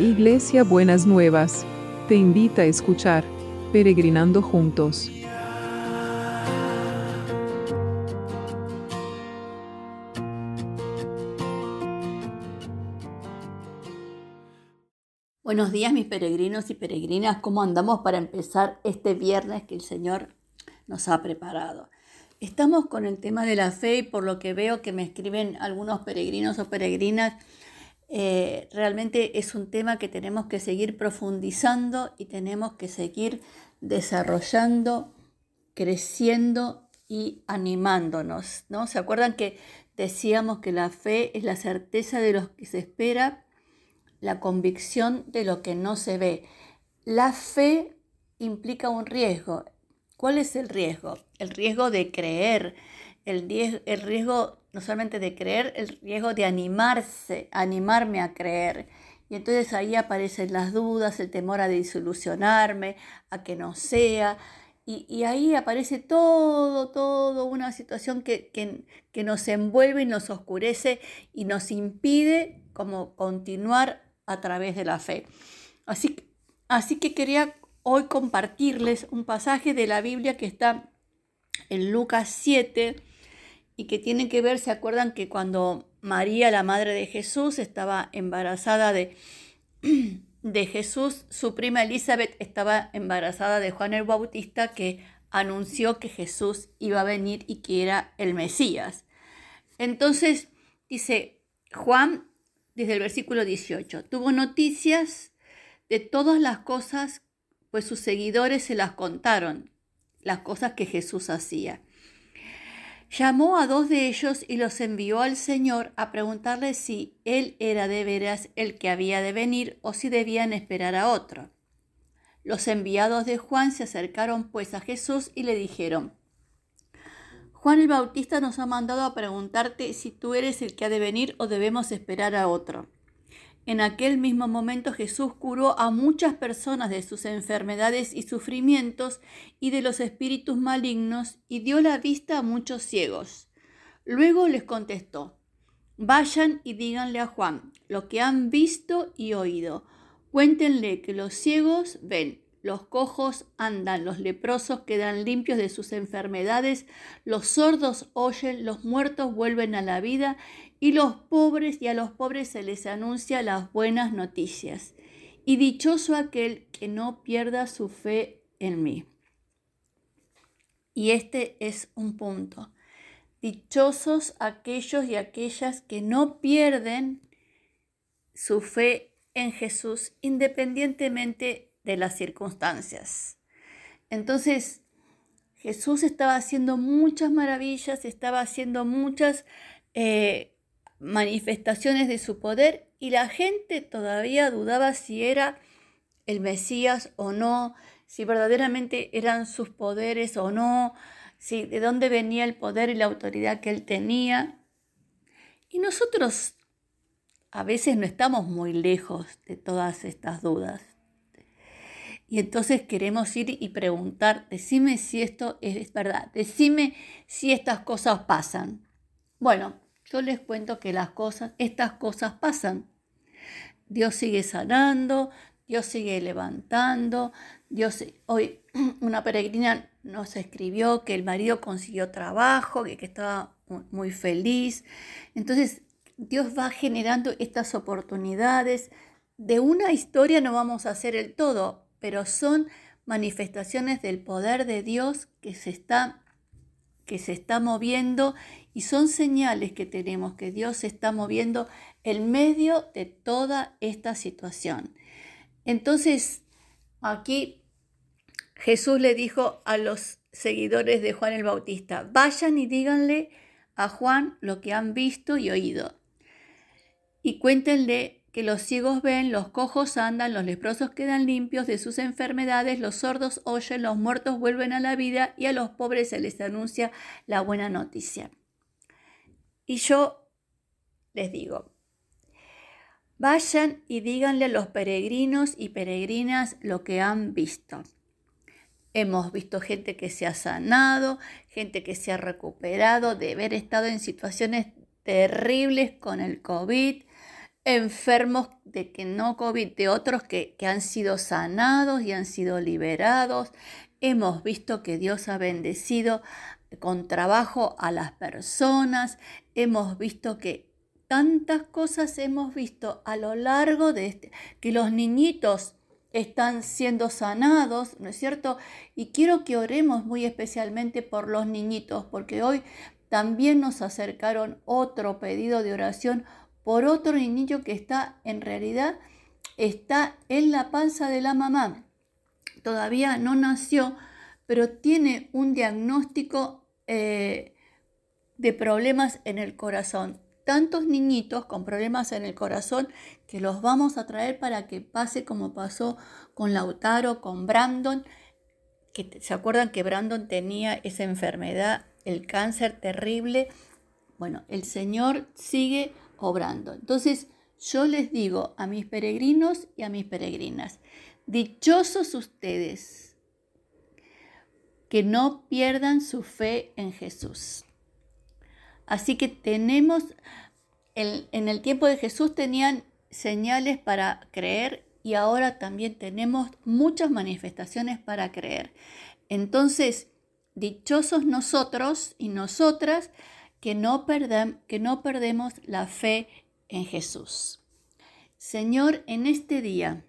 Iglesia Buenas Nuevas, te invita a escuchar Peregrinando Juntos. Buenos días mis peregrinos y peregrinas, ¿cómo andamos para empezar este viernes que el Señor nos ha preparado? Estamos con el tema de la fe y por lo que veo que me escriben algunos peregrinos o peregrinas, eh, realmente es un tema que tenemos que seguir profundizando y tenemos que seguir desarrollando, creciendo y animándonos, ¿no? ¿Se acuerdan que decíamos que la fe es la certeza de lo que se espera, la convicción de lo que no se ve? La fe implica un riesgo. ¿Cuál es el riesgo? El riesgo de creer, el, el riesgo no solamente de creer, el riesgo de animarse, animarme a creer. Y entonces ahí aparecen las dudas, el temor a desilusionarme, a que no sea. Y, ahí aparece todo, todo una situación que, que, nos envuelve y nos oscurece y nos impide como continuar a través de la fe. Así, así que quería hoy compartirles un pasaje de la Biblia que está en Lucas 7, y que tienen que ver, ¿se acuerdan que cuando María, la madre de Jesús, estaba embarazada de, de Jesús, su prima Elizabeth estaba embarazada de Juan el Bautista que anunció que Jesús iba a venir y que era el Mesías. Entonces, dice Juan, desde el versículo 18, tuvo noticias de todas las cosas, pues sus seguidores se las contaron, las cosas que Jesús hacía. Llamó a dos de ellos y los envió al Señor a preguntarle si él era de veras el que había de venir o si debían esperar a otro. Los enviados de Juan se acercaron pues a Jesús y le dijeron, Juan el Bautista nos ha mandado a preguntarte si tú eres el que ha de venir o debemos esperar a otro. En aquel mismo momento Jesús curó a muchas personas de sus enfermedades y sufrimientos y de los espíritus malignos y dio la vista a muchos ciegos. Luego les contestó, vayan y díganle a Juan lo que han visto y oído. Cuéntenle que los ciegos ven, los cojos andan, los leprosos quedan limpios de sus enfermedades, los sordos oyen, los muertos vuelven a la vida y los pobres y a los pobres se les anuncia las buenas noticias. Y dichoso aquel que no pierda su fe en mí. Y este es un punto. Dichosos aquellos y aquellas que no pierden su fe en Jesús independientemente de las circunstancias. Entonces, Jesús estaba haciendo muchas maravillas, estaba haciendo muchas eh, manifestaciones de su poder y la gente todavía dudaba si era el Mesías o no, si verdaderamente eran sus poderes o no, si de dónde venía el poder y la autoridad que él tenía. Y nosotros a veces no estamos muy lejos de todas estas dudas. Y entonces queremos ir y preguntar, decime si esto es verdad, decime si estas cosas pasan. Bueno, yo les cuento que las cosas, estas cosas pasan. Dios sigue sanando, Dios sigue levantando, Dios hoy una peregrina nos escribió que el marido consiguió trabajo, que, que estaba muy feliz. Entonces, Dios va generando estas oportunidades. De una historia no vamos a hacer el todo, pero son manifestaciones del poder de Dios que se está, que se está moviendo y son señales que tenemos que Dios se está moviendo en medio de toda esta situación. Entonces, aquí Jesús le dijo a los seguidores de Juan el Bautista, vayan y díganle a Juan lo que han visto y oído. Y cuéntenle que los ciegos ven, los cojos andan, los leprosos quedan limpios de sus enfermedades, los sordos oyen, los muertos vuelven a la vida y a los pobres se les anuncia la buena noticia. Y yo les digo, vayan y díganle a los peregrinos y peregrinas lo que han visto. Hemos visto gente que se ha sanado, gente que se ha recuperado de haber estado en situaciones terribles con el COVID, enfermos de que no COVID, de otros que, que han sido sanados y han sido liberados. Hemos visto que Dios ha bendecido con trabajo a las personas. Hemos visto que tantas cosas hemos visto a lo largo de este, que los niñitos están siendo sanados, ¿no es cierto? Y quiero que oremos muy especialmente por los niñitos, porque hoy también nos acercaron otro pedido de oración por otro niño que está en realidad está en la panza de la mamá. Todavía no nació, pero tiene un diagnóstico eh, de problemas en el corazón. Tantos niñitos con problemas en el corazón que los vamos a traer para que pase como pasó con Lautaro, con Brandon, que se acuerdan que Brandon tenía esa enfermedad, el cáncer terrible. Bueno, el Señor sigue obrando. Entonces, yo les digo a mis peregrinos y a mis peregrinas, dichosos ustedes que no pierdan su fe en Jesús. Así que tenemos, en el tiempo de Jesús tenían señales para creer y ahora también tenemos muchas manifestaciones para creer. Entonces, dichosos nosotros y nosotras que no, que no perdemos la fe en Jesús. Señor, en este día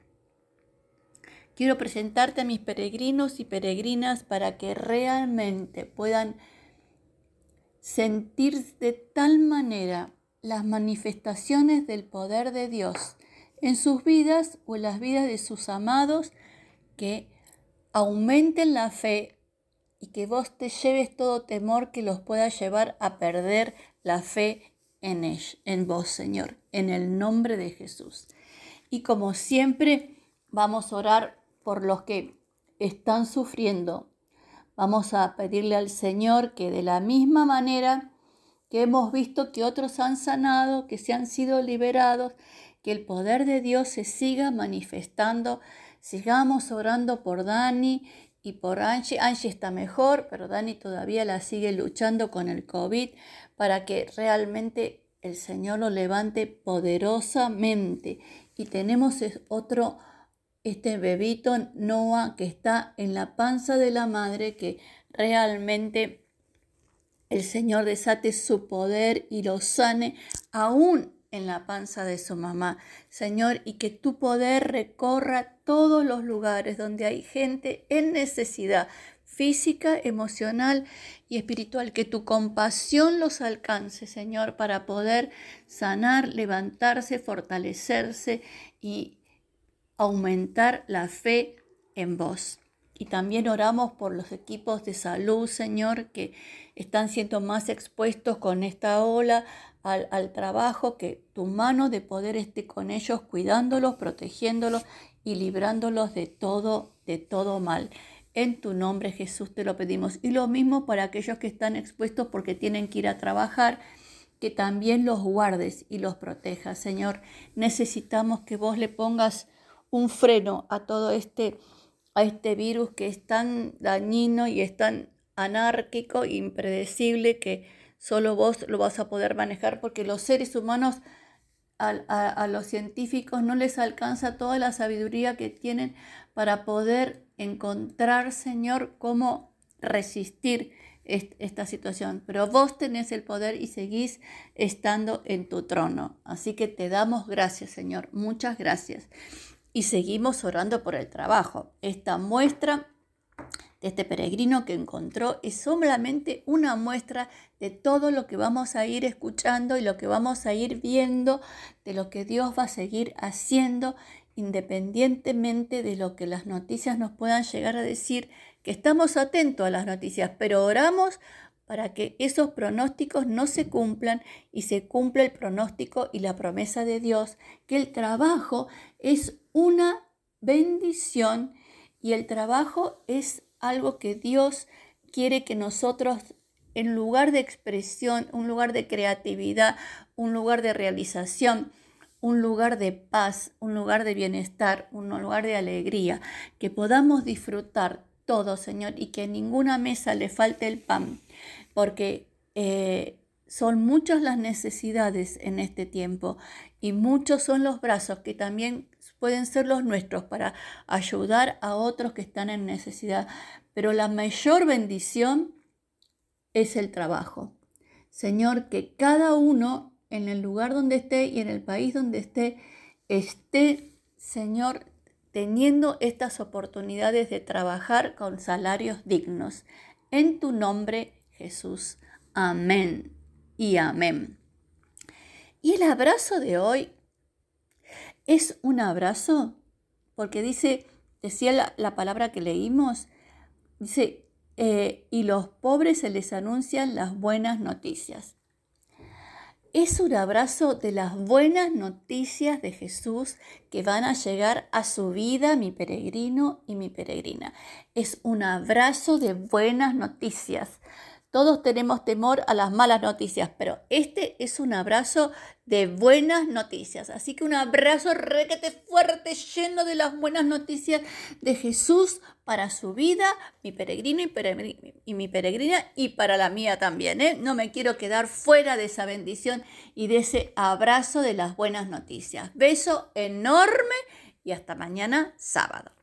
quiero presentarte a mis peregrinos y peregrinas para que realmente puedan sentir de tal manera las manifestaciones del poder de Dios en sus vidas o en las vidas de sus amados, que aumenten la fe y que vos te lleves todo temor que los pueda llevar a perder la fe en, en vos, Señor, en el nombre de Jesús. Y como siempre, vamos a orar por los que están sufriendo. Vamos a pedirle al Señor que de la misma manera que hemos visto que otros han sanado, que se han sido liberados, que el poder de Dios se siga manifestando. Sigamos orando por Dani y por Angie. Angie está mejor, pero Dani todavía la sigue luchando con el COVID para que realmente el Señor lo levante poderosamente. Y tenemos otro, este bebito Noah que está en la panza de la madre, que realmente el Señor desate su poder y lo sane aún en la panza de su mamá, Señor, y que tu poder recorra todos los lugares donde hay gente en necesidad física, emocional y espiritual, que tu compasión los alcance, Señor, para poder sanar, levantarse, fortalecerse y aumentar la fe en vos. Y también oramos por los equipos de salud, Señor, que están siendo más expuestos con esta ola al, trabajo, que tu mano de poder esté con ellos, cuidándolos, protegiéndolos y librándolos de todo, de todo mal. En tu nombre Jesús te lo pedimos. Y lo mismo para aquellos que están expuestos porque tienen que ir a trabajar, que también los guardes y los protejas. Señor, necesitamos que vos le pongas un freno a todo este, a este virus que es tan dañino y es tan anárquico, impredecible, que solo vos lo vas a poder manejar porque los seres humanos, a, los científicos no les alcanza toda la sabiduría que tienen para poder encontrar, Señor, cómo resistir esta situación. Pero vos tenés el poder y seguís estando en tu trono. Así que te damos gracias, Señor. Muchas gracias. Y seguimos orando por el trabajo. Esta muestra de este peregrino que encontró es solamente una muestra de todo lo que vamos a ir escuchando y lo que vamos a ir viendo, de lo que Dios va a seguir haciendo independientemente de lo que las noticias nos puedan llegar a decir, que estamos atentos a las noticias, pero oramos para que esos pronósticos no se cumplan y se cumpla el pronóstico y la promesa de Dios, que el trabajo es una bendición y el trabajo es algo que Dios quiere que nosotros, en lugar de expresión, un lugar de creatividad, un lugar de realización, un lugar de paz, un lugar de bienestar, un lugar de alegría, que podamos disfrutar todo, Señor, y que en ninguna mesa le falte el pan, porque eh, son muchas las necesidades en este tiempo y muchos son los brazos que también pueden ser los nuestros para ayudar a otros que están en necesidad. Pero la mayor bendición es el trabajo. Señor, que cada uno en el lugar donde esté y en el país donde esté, esté, Señor, teniendo estas oportunidades de trabajar con salarios dignos. En tu nombre, Jesús. Amén y amén. Y el abrazo de hoy es un abrazo porque dice, decía la, palabra que leímos, dice, eh, y los pobres se les anuncian las buenas noticias. Es un abrazo de las buenas noticias de Jesús que van a llegar a su vida, mi peregrino y mi peregrina. Es un abrazo de buenas noticias. Todos tenemos temor a las malas noticias, pero este es un abrazo de buenas noticias. Así que un abrazo requete fuerte, lleno de las buenas noticias de Jesús para su vida, mi peregrino y, mi peregrina, y para la mía también. ¿eh? No me quiero quedar fuera de esa bendición y de ese abrazo de las buenas noticias. Beso enorme y hasta mañana sábado.